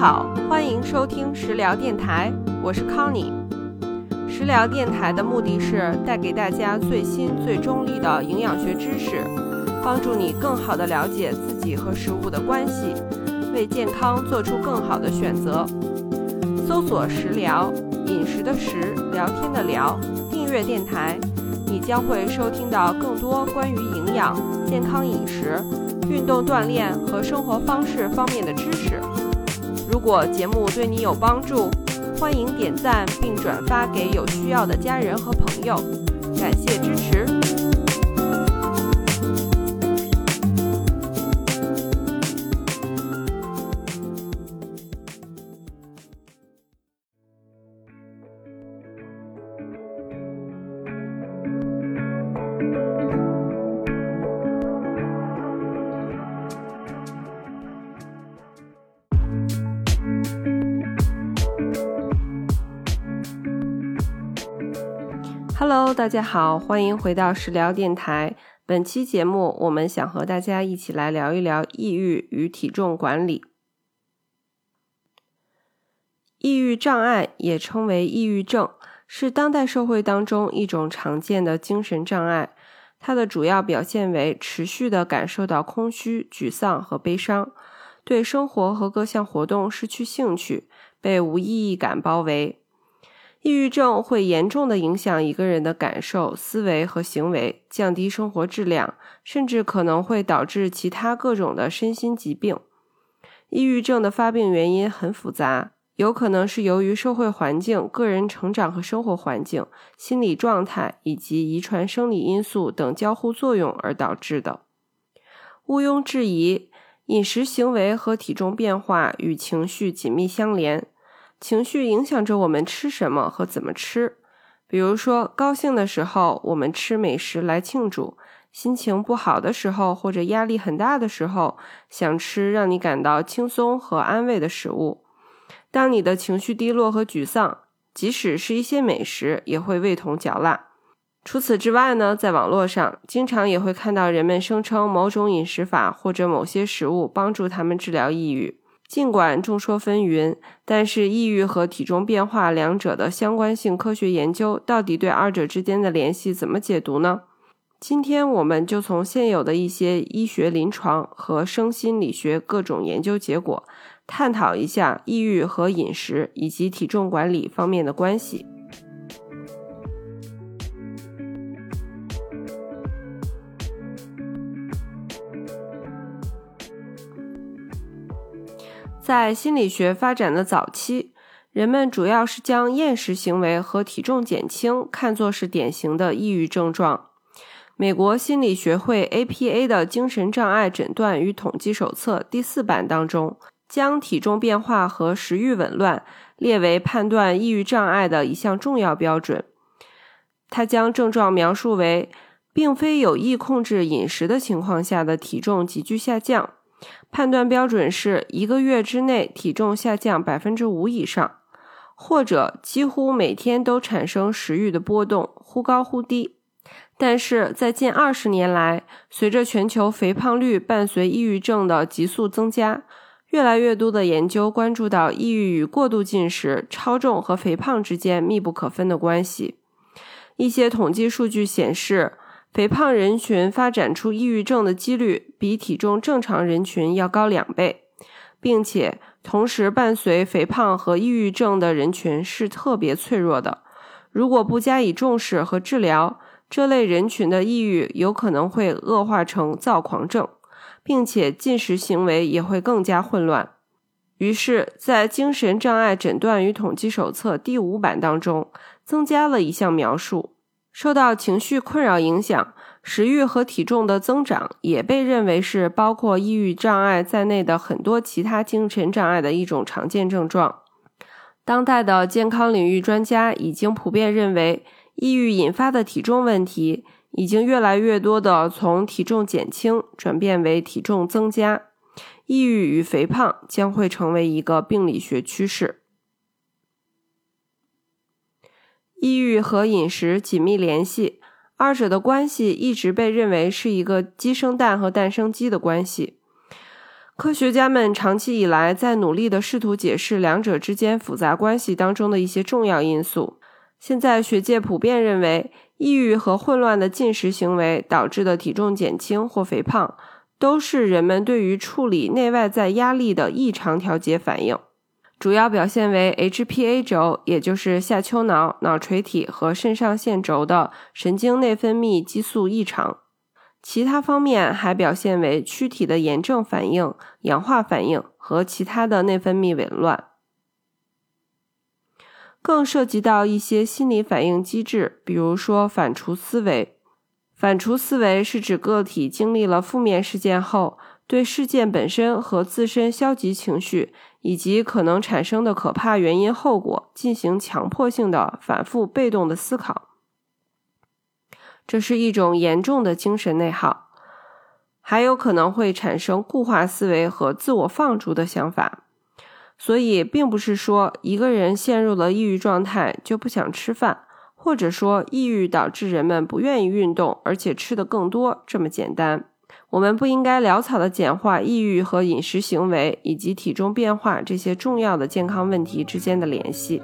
好，欢迎收听食疗电台，我是康妮。食疗电台的目的是带给大家最新最中立的营养学知识，帮助你更好的了解自己和食物的关系，为健康做出更好的选择。搜索“食疗”，饮食的食，聊天的聊，订阅电台，你将会收听到更多关于营养、健康饮食、运动锻炼和生活方式方面的知识。如果节目对你有帮助，欢迎点赞并转发给有需要的家人和朋友，感谢支持。Hello，大家好，欢迎回到食疗电台。本期节目，我们想和大家一起来聊一聊抑郁与体重管理。抑郁障碍也称为抑郁症，是当代社会当中一种常见的精神障碍。它的主要表现为持续的感受到空虚、沮丧和悲伤，对生活和各项活动失去兴趣，被无意义感包围。抑郁症会严重的影响一个人的感受、思维和行为，降低生活质量，甚至可能会导致其他各种的身心疾病。抑郁症的发病原因很复杂，有可能是由于社会环境、个人成长和生活环境、心理状态以及遗传生理因素等交互作用而导致的。毋庸置疑，饮食行为和体重变化与情绪紧密相连。情绪影响着我们吃什么和怎么吃。比如说，高兴的时候，我们吃美食来庆祝；心情不好的时候，或者压力很大的时候，想吃让你感到轻松和安慰的食物。当你的情绪低落和沮丧，即使是一些美食，也会味同嚼蜡。除此之外呢，在网络上，经常也会看到人们声称某种饮食法或者某些食物帮助他们治疗抑郁。尽管众说纷纭，但是抑郁和体重变化两者的相关性科学研究到底对二者之间的联系怎么解读呢？今天我们就从现有的一些医学临床和生心理学各种研究结果，探讨一下抑郁和饮食以及体重管理方面的关系。在心理学发展的早期，人们主要是将厌食行为和体重减轻看作是典型的抑郁症状。美国心理学会 （APA） 的精神障碍诊断与统计手册第四版当中，将体重变化和食欲紊乱列为判断抑郁障碍的一项重要标准。他将症状描述为，并非有意控制饮食的情况下的体重急剧下降。判断标准是一个月之内体重下降百分之五以上，或者几乎每天都产生食欲的波动，忽高忽低。但是在近二十年来，随着全球肥胖率伴随抑郁症的急速增加，越来越多的研究关注到抑郁与过度进食、超重和肥胖之间密不可分的关系。一些统计数据显示。肥胖人群发展出抑郁症的几率比体重正常人群要高两倍，并且同时伴随肥胖和抑郁症的人群是特别脆弱的。如果不加以重视和治疗，这类人群的抑郁有可能会恶化成躁狂症，并且进食行为也会更加混乱。于是，在《精神障碍诊断与统计手册》第五版当中，增加了一项描述。受到情绪困扰影响，食欲和体重的增长也被认为是包括抑郁障碍在内的很多其他精神障碍的一种常见症状。当代的健康领域专家已经普遍认为，抑郁引发的体重问题已经越来越多的从体重减轻转变为体重增加，抑郁与肥胖将会成为一个病理学趋势。抑郁和饮食紧密联系，二者的关系一直被认为是一个鸡生蛋和蛋生鸡的关系。科学家们长期以来在努力地试图解释两者之间复杂关系当中的一些重要因素。现在，学界普遍认为，抑郁和混乱的进食行为导致的体重减轻或肥胖，都是人们对于处理内外在压力的异常调节反应。主要表现为 HPA 轴，也就是下丘脑、脑垂体和肾上腺轴的神经内分泌激素异常。其他方面还表现为躯体的炎症反应、氧化反应和其他的内分泌紊乱，更涉及到一些心理反应机制，比如说反刍思维。反刍思维是指个体经历了负面事件后，对事件本身和自身消极情绪以及可能产生的可怕原因后果进行强迫性的反复被动的思考。这是一种严重的精神内耗，还有可能会产生固化思维和自我放逐的想法。所以，并不是说一个人陷入了抑郁状态就不想吃饭，或者说抑郁导致人们不愿意运动，而且吃的更多这么简单。我们不应该潦草的简化抑郁和饮食行为以及体重变化这些重要的健康问题之间的联系。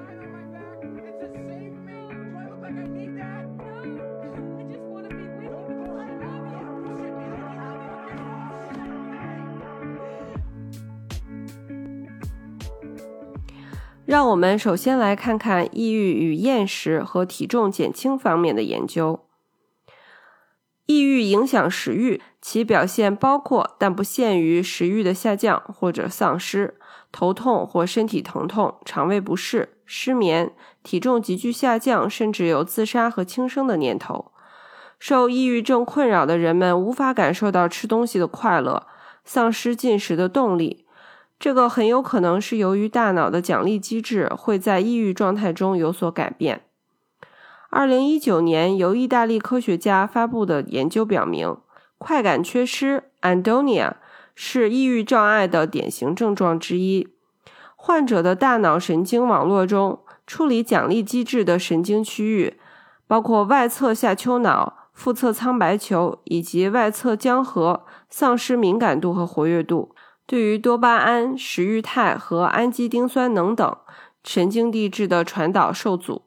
让我们首先来看看抑郁与厌食和体重减轻方面的研究。抑郁影响食欲，其表现包括但不限于食欲的下降或者丧失、头痛或身体疼痛、肠胃不适、失眠、体重急剧下降，甚至有自杀和轻生的念头。受抑郁症困扰的人们无法感受到吃东西的快乐，丧失进食的动力。这个很有可能是由于大脑的奖励机制会在抑郁状态中有所改变。二零一九年由意大利科学家发布的研究表明，快感缺失 （andonia） 是抑郁障碍的典型症状之一。患者的大脑神经网络中处理奖励机制的神经区域，包括外侧下丘脑、腹侧苍白球以及外侧江河，丧失敏感度和活跃度。对于多巴胺、食欲肽和氨基丁酸能等神经递质的传导受阻，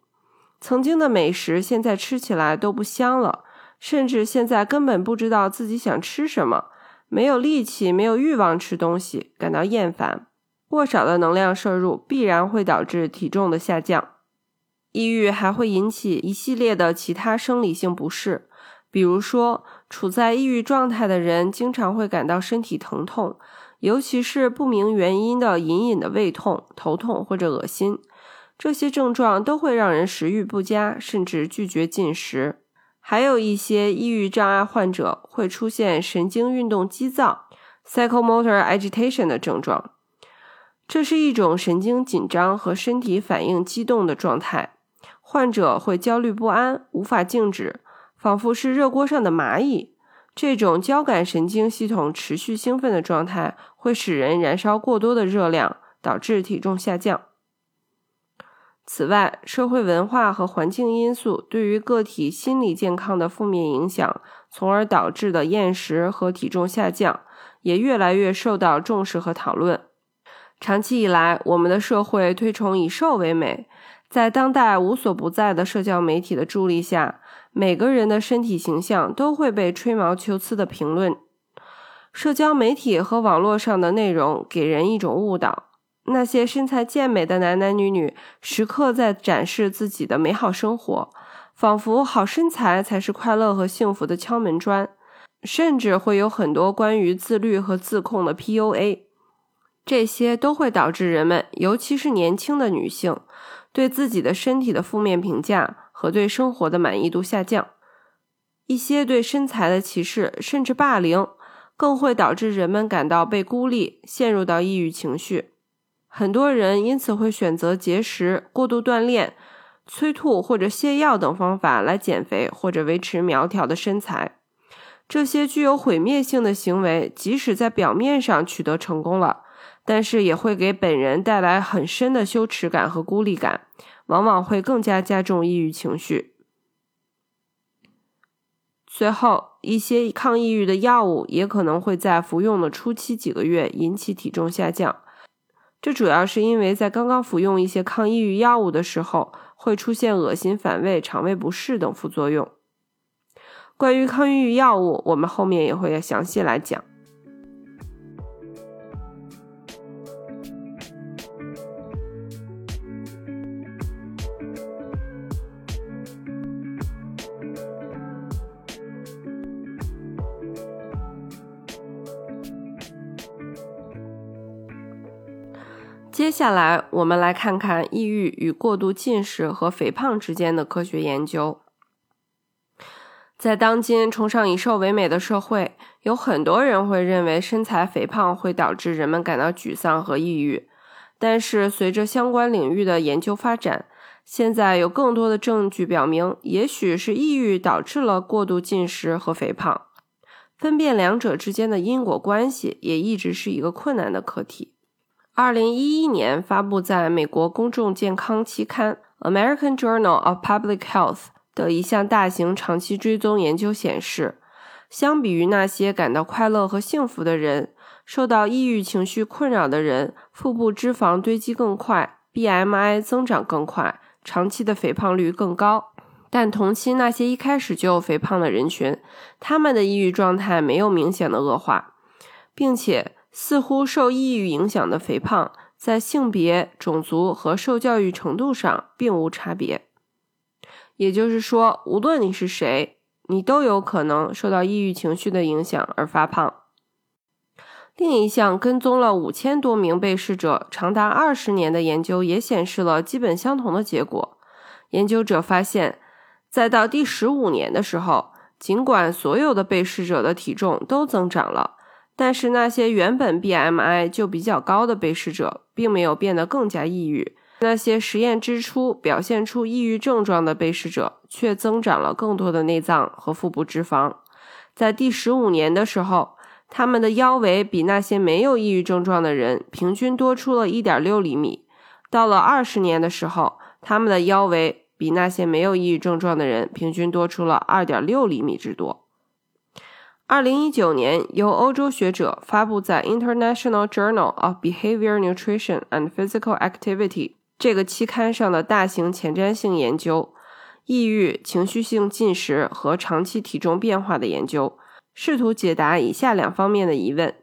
曾经的美食现在吃起来都不香了，甚至现在根本不知道自己想吃什么，没有力气、没有欲望吃东西，感到厌烦。过少的能量摄入必然会导致体重的下降。抑郁还会引起一系列的其他生理性不适，比如说，处在抑郁状态的人经常会感到身体疼痛。尤其是不明原因的隐隐的胃痛、头痛或者恶心，这些症状都会让人食欲不佳，甚至拒绝进食。还有一些抑郁障碍患者会出现神经运动激躁 （psychomotor agitation） 的症状，这是一种神经紧张和身体反应激动的状态。患者会焦虑不安，无法静止，仿佛是热锅上的蚂蚁。这种交感神经系统持续兴奋的状态会使人燃烧过多的热量，导致体重下降。此外，社会文化和环境因素对于个体心理健康的负面影响，从而导致的厌食和体重下降，也越来越受到重视和讨论。长期以来，我们的社会推崇以瘦为美，在当代无所不在的社交媒体的助力下。每个人的身体形象都会被吹毛求疵的评论，社交媒体和网络上的内容给人一种误导：那些身材健美的男男女女时刻在展示自己的美好生活，仿佛好身材才是快乐和幸福的敲门砖。甚至会有很多关于自律和自控的 PUA，这些都会导致人们，尤其是年轻的女性，对自己的身体的负面评价。和对生活的满意度下降，一些对身材的歧视甚至霸凌，更会导致人们感到被孤立，陷入到抑郁情绪。很多人因此会选择节食、过度锻炼、催吐或者泻药等方法来减肥或者维持苗条的身材。这些具有毁灭性的行为，即使在表面上取得成功了，但是也会给本人带来很深的羞耻感和孤立感。往往会更加加重抑郁情绪。随后，一些抗抑郁的药物也可能会在服用的初期几个月引起体重下降。这主要是因为在刚刚服用一些抗抑郁药物的时候，会出现恶心、反胃、肠胃不适等副作用。关于抗抑郁药物，我们后面也会详细来讲。接下来，我们来看看抑郁与过度进食和肥胖之间的科学研究。在当今崇尚以瘦为美的社会，有很多人会认为身材肥胖会导致人们感到沮丧和抑郁。但是，随着相关领域的研究发展，现在有更多的证据表明，也许是抑郁导致了过度进食和肥胖。分辨两者之间的因果关系也一直是一个困难的课题。二零一一年发布在美国公众健康期刊《American Journal of Public Health》的一项大型长期追踪研究显示，相比于那些感到快乐和幸福的人，受到抑郁情绪困扰的人，腹部脂肪堆积更快，BMI 增长更快，长期的肥胖率更高。但同期那些一开始就有肥胖的人群，他们的抑郁状态没有明显的恶化，并且。似乎受抑郁影响的肥胖，在性别、种族和受教育程度上并无差别。也就是说，无论你是谁，你都有可能受到抑郁情绪的影响而发胖。另一项跟踪了五千多名被试者长达二十年的研究也显示了基本相同的结果。研究者发现，在到第十五年的时候，尽管所有的被试者的体重都增长了。但是那些原本 BMI 就比较高的被试者，并没有变得更加抑郁。那些实验之初表现出抑郁症状的被试者，却增长了更多的内脏和腹部脂肪。在第十五年的时候，他们的腰围比那些没有抑郁症状的人平均多出了一点六厘米。到了二十年的时候，他们的腰围比那些没有抑郁症状的人平均多出了二点六厘米之多。二零一九年，由欧洲学者发布在《International Journal of Behavior Nutrition and Physical Activity》这个期刊上的大型前瞻性研究——抑郁、情绪性进食和长期体重变化的研究，试图解答以下两方面的疑问：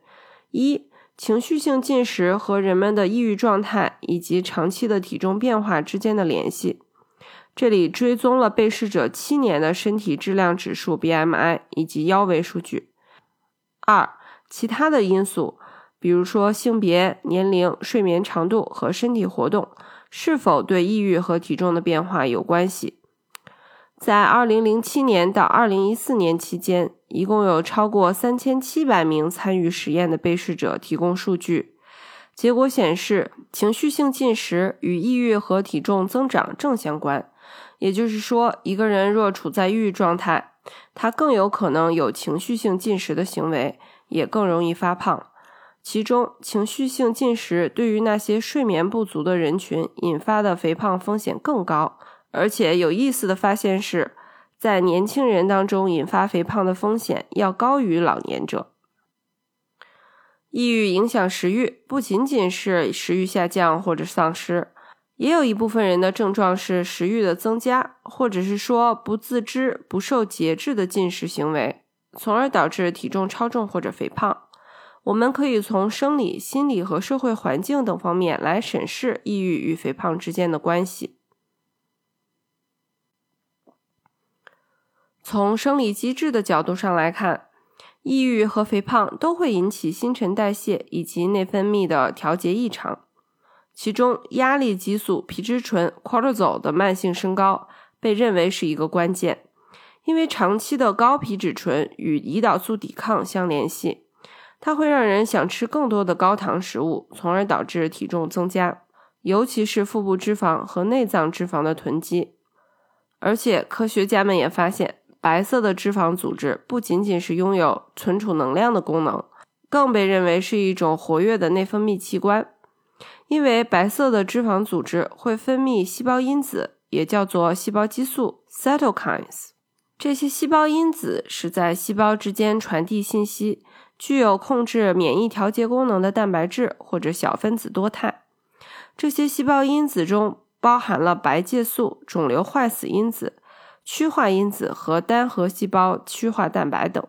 一、情绪性进食和人们的抑郁状态以及长期的体重变化之间的联系。这里追踪了被试者七年的身体质量指数 （BMI） 以及腰围数据。二、其他的因素，比如说性别、年龄、睡眠长度和身体活动，是否对抑郁和体重的变化有关系？在2007年到2014年期间，一共有超过3700名参与实验的被试者提供数据。结果显示，情绪性进食与抑郁和体重增长正相关。也就是说，一个人若处在抑郁状态，他更有可能有情绪性进食的行为，也更容易发胖。其中，情绪性进食对于那些睡眠不足的人群引发的肥胖风险更高。而且有意思的发现是，在年轻人当中引发肥胖的风险要高于老年者。抑郁影响食欲，不仅仅是食欲下降或者丧失。也有一部分人的症状是食欲的增加，或者是说不自知、不受节制的进食行为，从而导致体重超重或者肥胖。我们可以从生理、心理和社会环境等方面来审视抑郁与肥胖之间的关系。从生理机制的角度上来看，抑郁和肥胖都会引起新陈代谢以及内分泌的调节异常。其中，压力激素皮质醇 （cortisol） 的慢性升高被认为是一个关键，因为长期的高皮质醇与胰岛素抵抗相联系，它会让人想吃更多的高糖食物，从而导致体重增加，尤其是腹部脂肪和内脏脂肪的囤积。而且，科学家们也发现，白色的脂肪组织不仅仅是拥有存储能量的功能，更被认为是一种活跃的内分泌器官。因为白色的脂肪组织会分泌细胞因子，也叫做细胞激素 （cytokines）。这些细胞因子是在细胞之间传递信息、具有控制免疫调节功能的蛋白质或者小分子多肽。这些细胞因子中包含了白介素、肿瘤坏死因子、趋化因子和单核细胞趋化蛋白等。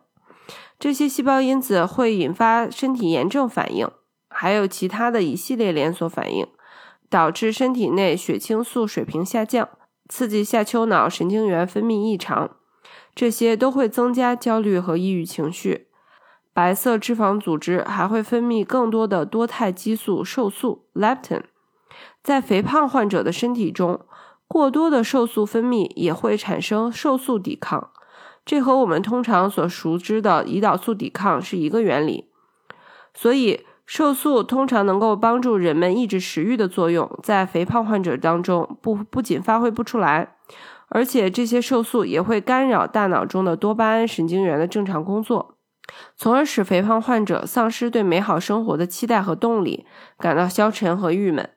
这些细胞因子会引发身体炎症反应，还有其他的一系列连锁反应，导致身体内血清素水平下降，刺激下丘脑神经元分泌异常。这些都会增加焦虑和抑郁情绪。白色脂肪组织还会分泌更多的多肽激素瘦素 （leptin）。在肥胖患者的身体中，过多的瘦素分泌也会产生瘦素抵抗。这和我们通常所熟知的胰岛素抵抗是一个原理，所以瘦素通常能够帮助人们抑制食欲的作用，在肥胖患者当中不不仅发挥不出来，而且这些瘦素也会干扰大脑中的多巴胺神经元的正常工作，从而使肥胖患者丧失对美好生活的期待和动力，感到消沉和郁闷。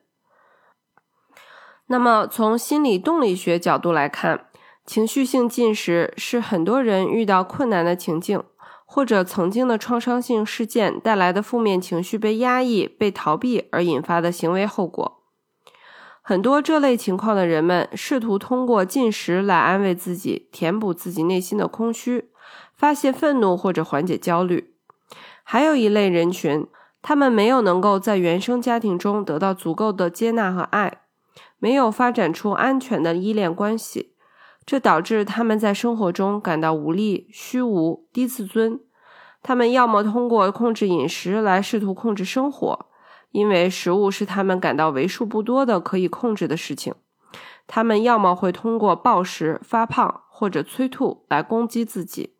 那么，从心理动力学角度来看。情绪性进食是很多人遇到困难的情境，或者曾经的创伤性事件带来的负面情绪被压抑、被逃避而引发的行为后果。很多这类情况的人们试图通过进食来安慰自己，填补自己内心的空虚，发泄愤怒或者缓解焦虑。还有一类人群，他们没有能够在原生家庭中得到足够的接纳和爱，没有发展出安全的依恋关系。这导致他们在生活中感到无力、虚无、低自尊。他们要么通过控制饮食来试图控制生活，因为食物是他们感到为数不多的可以控制的事情；他们要么会通过暴食、发胖或者催吐来攻击自己，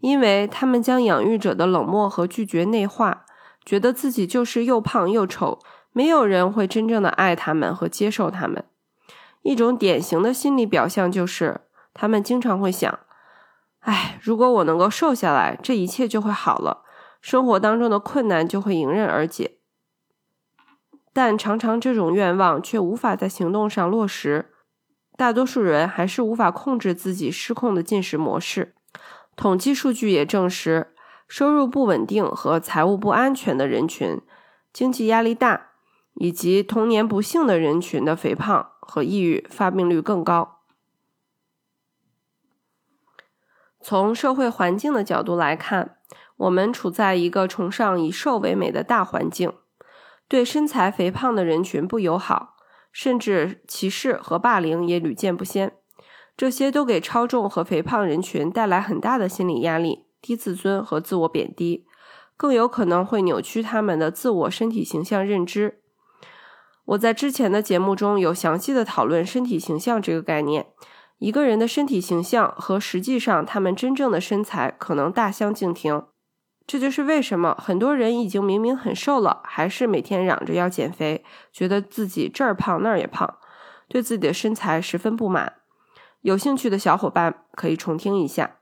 因为他们将养育者的冷漠和拒绝内化，觉得自己就是又胖又丑，没有人会真正的爱他们和接受他们。一种典型的心理表象就是，他们经常会想：“哎，如果我能够瘦下来，这一切就会好了，生活当中的困难就会迎刃而解。”但常常这种愿望却无法在行动上落实。大多数人还是无法控制自己失控的进食模式。统计数据也证实，收入不稳定和财务不安全的人群，经济压力大。以及童年不幸的人群的肥胖和抑郁发病率更高。从社会环境的角度来看，我们处在一个崇尚以瘦为美的大环境，对身材肥胖的人群不友好，甚至歧视和霸凌也屡见不鲜。这些都给超重和肥胖人群带来很大的心理压力、低自尊和自我贬低，更有可能会扭曲他们的自我身体形象认知。我在之前的节目中有详细的讨论身体形象这个概念。一个人的身体形象和实际上他们真正的身材可能大相径庭。这就是为什么很多人已经明明很瘦了，还是每天嚷着要减肥，觉得自己这儿胖那儿也胖，对自己的身材十分不满。有兴趣的小伙伴可以重听一下。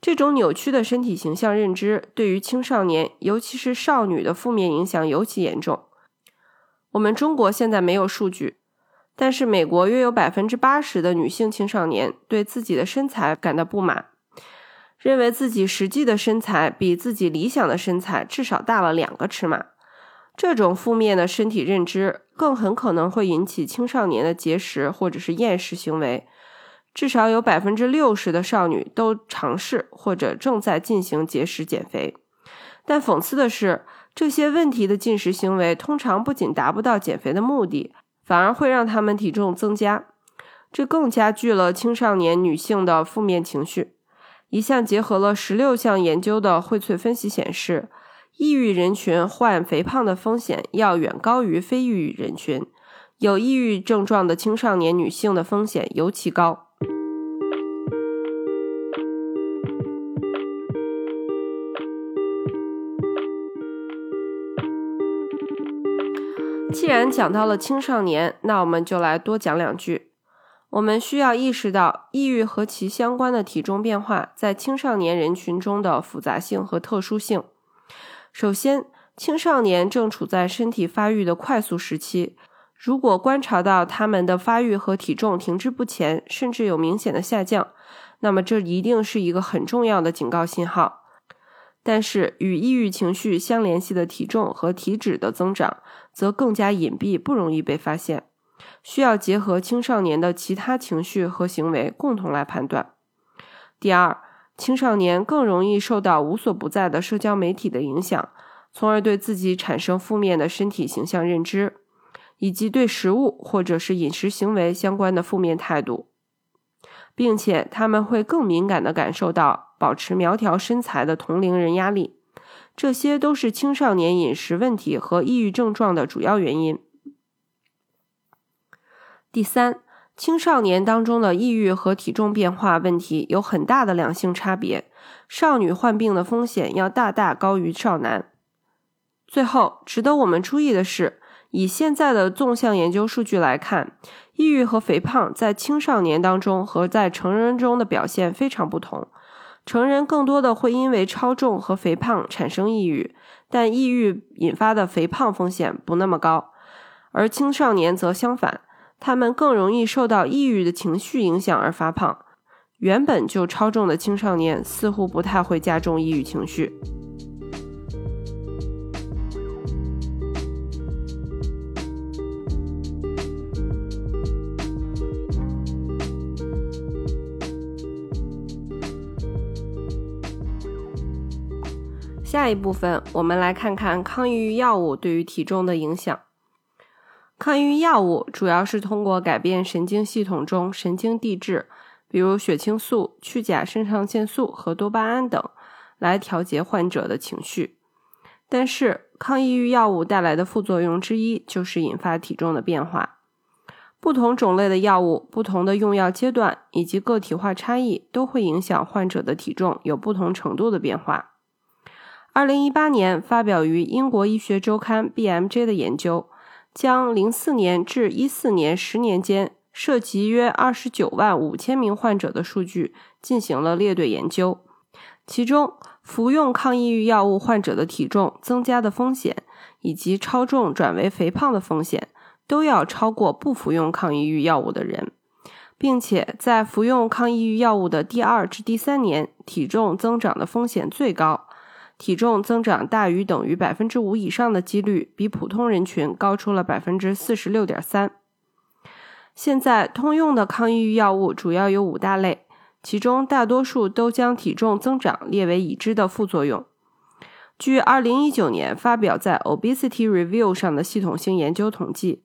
这种扭曲的身体形象认知对于青少年，尤其是少女的负面影响尤其严重。我们中国现在没有数据，但是美国约有百分之八十的女性青少年对自己的身材感到不满，认为自己实际的身材比自己理想的身材至少大了两个尺码。这种负面的身体认知更很可能会引起青少年的节食或者是厌食行为。至少有百分之六十的少女都尝试或者正在进行节食减肥。但讽刺的是。这些问题的进食行为通常不仅达不到减肥的目的，反而会让他们体重增加，这更加剧了青少年女性的负面情绪。一项结合了十六项研究的荟萃分析显示，抑郁人群患肥胖的风险要远高于非抑郁人群，有抑郁症状的青少年女性的风险尤其高。既然讲到了青少年，那我们就来多讲两句。我们需要意识到，抑郁和其相关的体重变化在青少年人群中的复杂性和特殊性。首先，青少年正处在身体发育的快速时期，如果观察到他们的发育和体重停滞不前，甚至有明显的下降，那么这一定是一个很重要的警告信号。但是与抑郁情绪相联系的体重和体脂的增长，则更加隐蔽，不容易被发现，需要结合青少年的其他情绪和行为共同来判断。第二，青少年更容易受到无所不在的社交媒体的影响，从而对自己产生负面的身体形象认知，以及对食物或者是饮食行为相关的负面态度，并且他们会更敏感地感受到保持苗条身材的同龄人压力，这些都是青少年饮食问题和抑郁症状的主要原因。第三。青少年当中的抑郁和体重变化问题有很大的两性差别，少女患病的风险要大大高于少男。最后，值得我们注意的是，以现在的纵向研究数据来看，抑郁和肥胖在青少年当中和在成人中的表现非常不同。成人更多的会因为超重和肥胖产生抑郁，但抑郁引发的肥胖风险不那么高，而青少年则相反。他们更容易受到抑郁的情绪影响而发胖，原本就超重的青少年似乎不太会加重抑郁情绪。下一部分，我们来看看抗抑郁药物对于体重的影响。抗抑郁药物主要是通过改变神经系统中神经递质，比如血清素、去甲肾上腺素和多巴胺等，来调节患者的情绪。但是，抗抑郁药物带来的副作用之一就是引发体重的变化。不同种类的药物、不同的用药阶段以及个体化差异，都会影响患者的体重有不同程度的变化。二零一八年发表于英国医学周刊 BMJ 的研究。将零四年至一四年十年间涉及约二十九万五千名患者的数据进行了列队研究，其中服用抗抑郁药物患者的体重增加的风险，以及超重转为肥胖的风险，都要超过不服用抗抑郁药物的人，并且在服用抗抑郁药物的第二至第三年，体重增长的风险最高。体重增长大于等于百分之五以上的几率，比普通人群高出了百分之四十六点三。现在通用的抗抑郁药物主要有五大类，其中大多数都将体重增长列为已知的副作用。据二零一九年发表在《Obesity Review》上的系统性研究统计，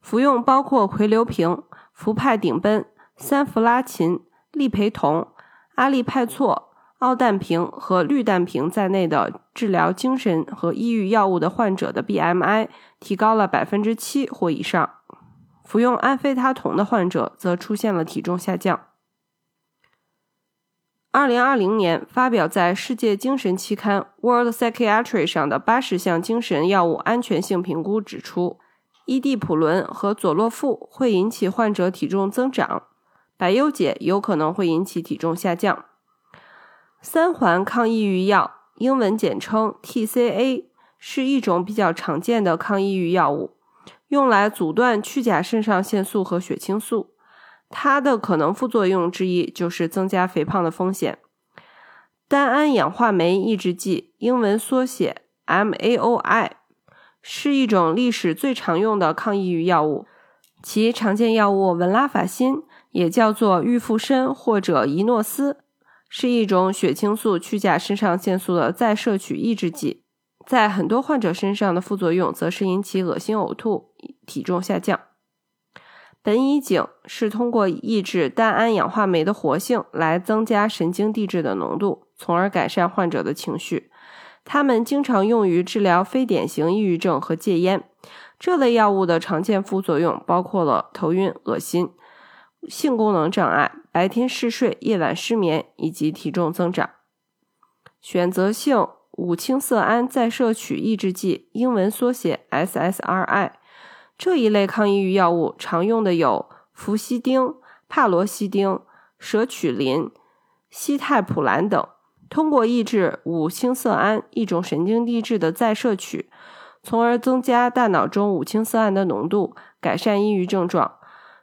服用包括喹硫平、氟派顶苯、三氟拉嗪、利培酮、阿利派唑。奥氮平和氯氮平在内的治疗精神和抑郁药物的患者的 BMI 提高了百分之七或以上，服用安非他酮的患者则出现了体重下降。二零二零年发表在世界精神期刊 World Psychiatry 上的八十项精神药物安全性评估指出，伊地普伦和佐洛夫会引起患者体重增长，百忧解有可能会引起体重下降。三环抗抑郁药，英文简称 TCA，是一种比较常见的抗抑郁药物，用来阻断去甲肾上腺素和血清素。它的可能副作用之一就是增加肥胖的风险。单胺氧化酶抑制剂，英文缩写 MAOI，是一种历史最常用的抗抑郁药物。其常见药物文拉法辛，也叫做预富申或者依诺斯。是一种血清素去甲肾上腺素的再摄取抑制剂，在很多患者身上的副作用则是引起恶心、呕吐、体重下降。苯乙肼是通过抑制单胺氧化酶的活性来增加神经递质的浓度，从而改善患者的情绪。它们经常用于治疗非典型抑郁症和戒烟。这类药物的常见副作用包括了头晕、恶心。性功能障碍、白天嗜睡、夜晚失眠以及体重增长。选择性五羟色胺再摄取抑制剂（英文缩写 SSRI） 这一类抗抑郁药物常用的有氟西汀、帕罗西汀、舍曲林、西泰普兰等。通过抑制五羟色胺一种神经递质的再摄取，从而增加大脑中五羟色胺的浓度，改善抑郁症状。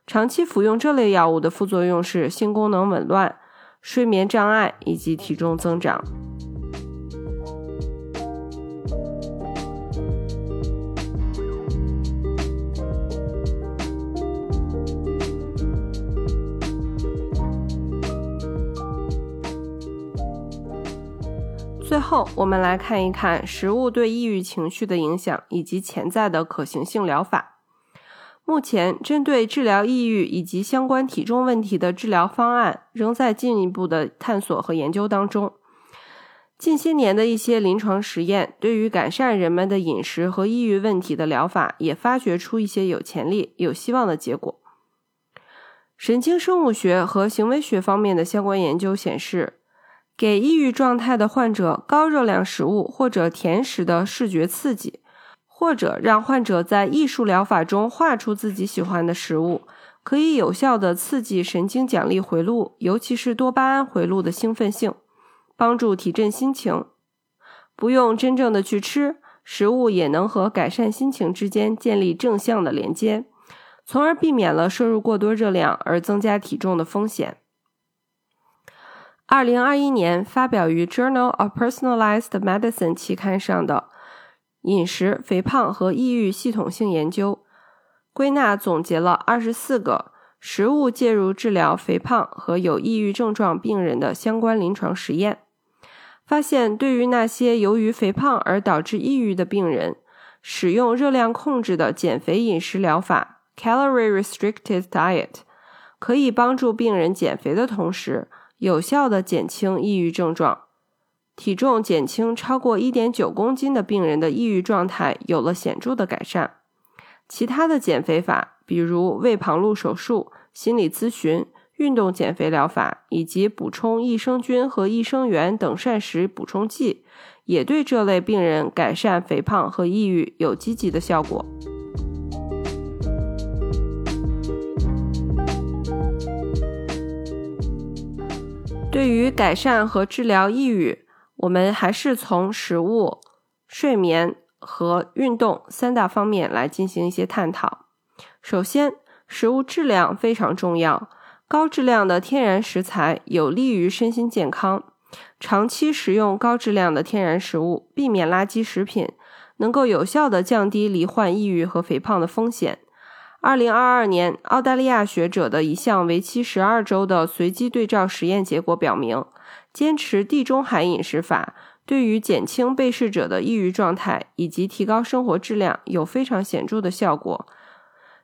长期服用这类药物的副作用是性功能紊乱、睡眠障碍以及体重增长。最后，我们来看一看食物对抑郁情绪的影响以及潜在的可行性疗法。目前，针对治疗抑郁以及相关体重问题的治疗方案仍在进一步的探索和研究当中。近些年的一些临床实验，对于改善人们的饮食和抑郁问题的疗法，也发掘出一些有潜力、有希望的结果。神经生物学和行为学方面的相关研究显示。给抑郁状态的患者高热量食物或者甜食的视觉刺激，或者让患者在艺术疗法中画出自己喜欢的食物，可以有效的刺激神经奖励回路，尤其是多巴胺回路的兴奋性，帮助提振心情。不用真正的去吃食物，也能和改善心情之间建立正向的连接，从而避免了摄入过多热量而增加体重的风险。二零二一年发表于《Journal of Personalized Medicine》期刊上的饮食、肥胖和抑郁系统性研究，归纳总结了二十四个食物介入治疗肥胖和有抑郁症状病人的相关临床实验，发现对于那些由于肥胖而导致抑郁的病人，使用热量控制的减肥饮食疗法 （Calorie Restricted Diet） 可以帮助病人减肥的同时。有效的减轻抑郁症状，体重减轻超过一点九公斤的病人的抑郁状态有了显著的改善。其他的减肥法，比如胃旁路手术、心理咨询、运动减肥疗法以及补充益生菌和益生元等膳食补充剂，也对这类病人改善肥胖和抑郁有积极的效果。对于改善和治疗抑郁，我们还是从食物、睡眠和运动三大方面来进行一些探讨。首先，食物质量非常重要，高质量的天然食材有利于身心健康。长期食用高质量的天然食物，避免垃圾食品，能够有效的降低罹患抑郁和肥胖的风险。二零二二年，澳大利亚学者的一项为期十二周的随机对照实验结果表明，坚持地中海饮食法对于减轻被试者的抑郁状态以及提高生活质量有非常显著的效果。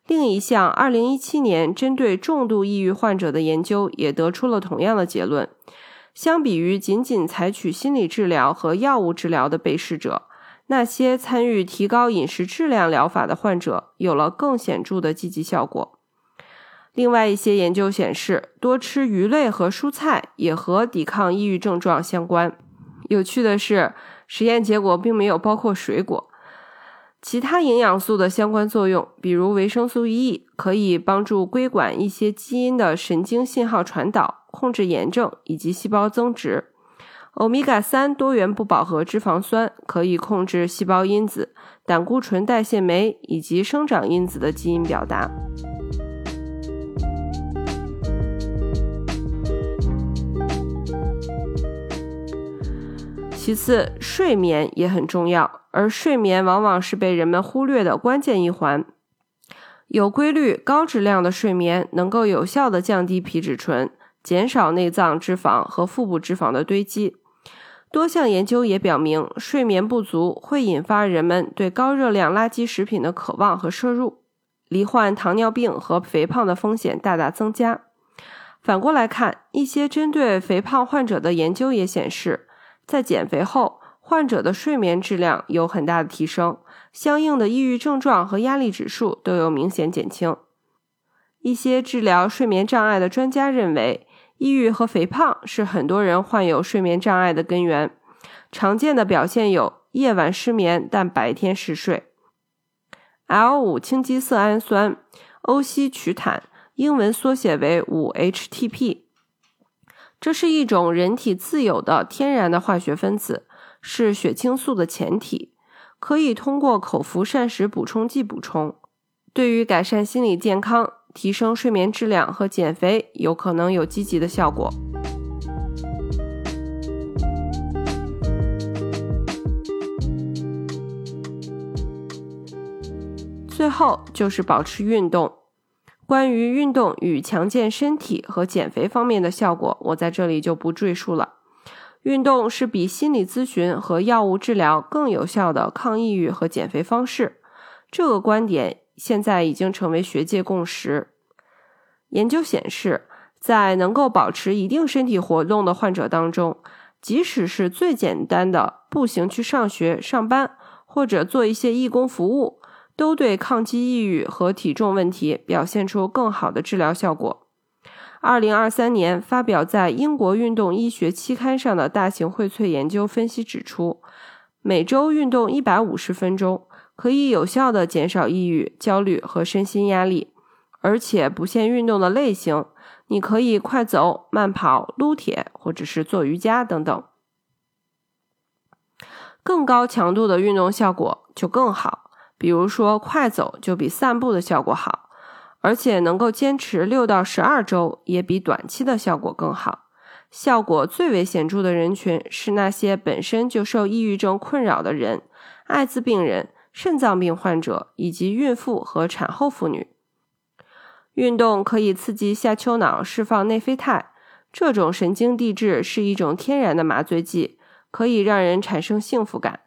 另一项二零一七年针对重度抑郁患者的研究也得出了同样的结论：相比于仅仅采取心理治疗和药物治疗的被试者。那些参与提高饮食质量疗法的患者有了更显著的积极效果。另外一些研究显示，多吃鱼类和蔬菜也和抵抗抑郁症状相关。有趣的是，实验结果并没有包括水果。其他营养素的相关作用，比如维生素 E，可以帮助规管一些基因的神经信号传导，控制炎症以及细胞增殖。欧米伽三多元不饱和脂肪酸可以控制细胞因子、胆固醇代谢酶以及生长因子的基因表达。其次，睡眠也很重要，而睡眠往往是被人们忽略的关键一环。有规律、高质量的睡眠能够有效的降低皮质醇，减少内脏脂肪和腹部脂肪的堆积。多项研究也表明，睡眠不足会引发人们对高热量垃圾食品的渴望和摄入，罹患糖尿病和肥胖的风险大大增加。反过来看，一些针对肥胖患者的研究也显示，在减肥后，患者的睡眠质量有很大的提升，相应的抑郁症状和压力指数都有明显减轻。一些治疗睡眠障碍的专家认为。抑郁和肥胖是很多人患有睡眠障碍的根源。常见的表现有夜晚失眠但白天嗜睡。L 五羟基色氨酸欧西曲坦，英文缩写为五 HTP，这是一种人体自有的天然的化学分子是血清素的前体可以通过口服膳食补充剂补充。对于改善心理健康提升睡眠质量和减肥有可能有积极的效果。最后就是保持运动。关于运动与强健身体和减肥方面的效果，我在这里就不赘述了。运动是比心理咨询和药物治疗更有效的抗抑郁和减肥方式，这个观点现在已经成为学界共识。研究显示，在能够保持一定身体活动的患者当中，即使是最简单的步行去上学、上班，或者做一些义工服务。都对抗击抑郁和体重问题表现出更好的治疗效果。二零二三年发表在英国运动医学期刊上的大型荟萃研究分析指出，每周运动一百五十分钟可以有效的减少抑郁、焦虑和身心压力，而且不限运动的类型，你可以快走、慢跑、撸铁或者是做瑜伽等等。更高强度的运动效果就更好。比如说，快走就比散步的效果好，而且能够坚持六到十二周，也比短期的效果更好。效果最为显著的人群是那些本身就受抑郁症困扰的人、艾滋病人、肾脏病患者以及孕妇和产后妇女。运动可以刺激下丘脑释放内啡肽，这种神经递质是一种天然的麻醉剂，可以让人产生幸福感。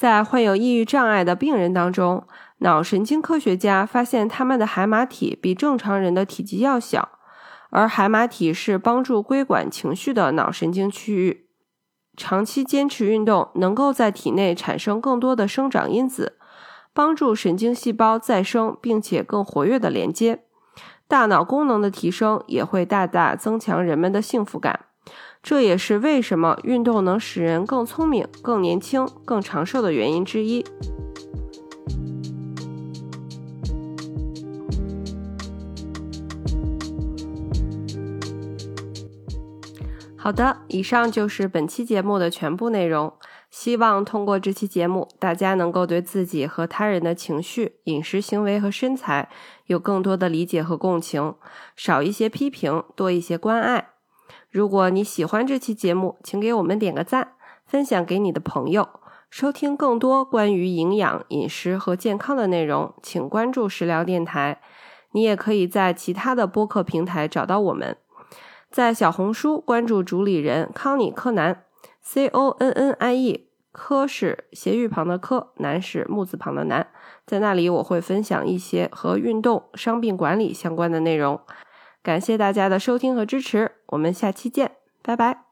在患有抑郁障碍的病人当中，脑神经科学家发现他们的海马体比正常人的体积要小，而海马体是帮助规管情绪的脑神经区域。长期坚持运动能够在体内产生更多的生长因子，帮助神经细胞再生并且更活跃的连接。大脑功能的提升也会大大增强人们的幸福感。这也是为什么运动能使人更聪明、更年轻、更长寿的原因之一。好的，以上就是本期节目的全部内容。希望通过这期节目，大家能够对自己和他人的情绪、饮食行为和身材有更多的理解和共情，少一些批评，多一些关爱。如果你喜欢这期节目，请给我们点个赞，分享给你的朋友。收听更多关于营养、饮食和健康的内容，请关注食疗电台。你也可以在其他的播客平台找到我们，在小红书关注主理人康妮柯南 （C O N N I E），柯是斜玉旁的柯，南是木字旁的南。在那里我会分享一些和运动、伤病管理相关的内容。感谢大家的收听和支持，我们下期见，拜拜。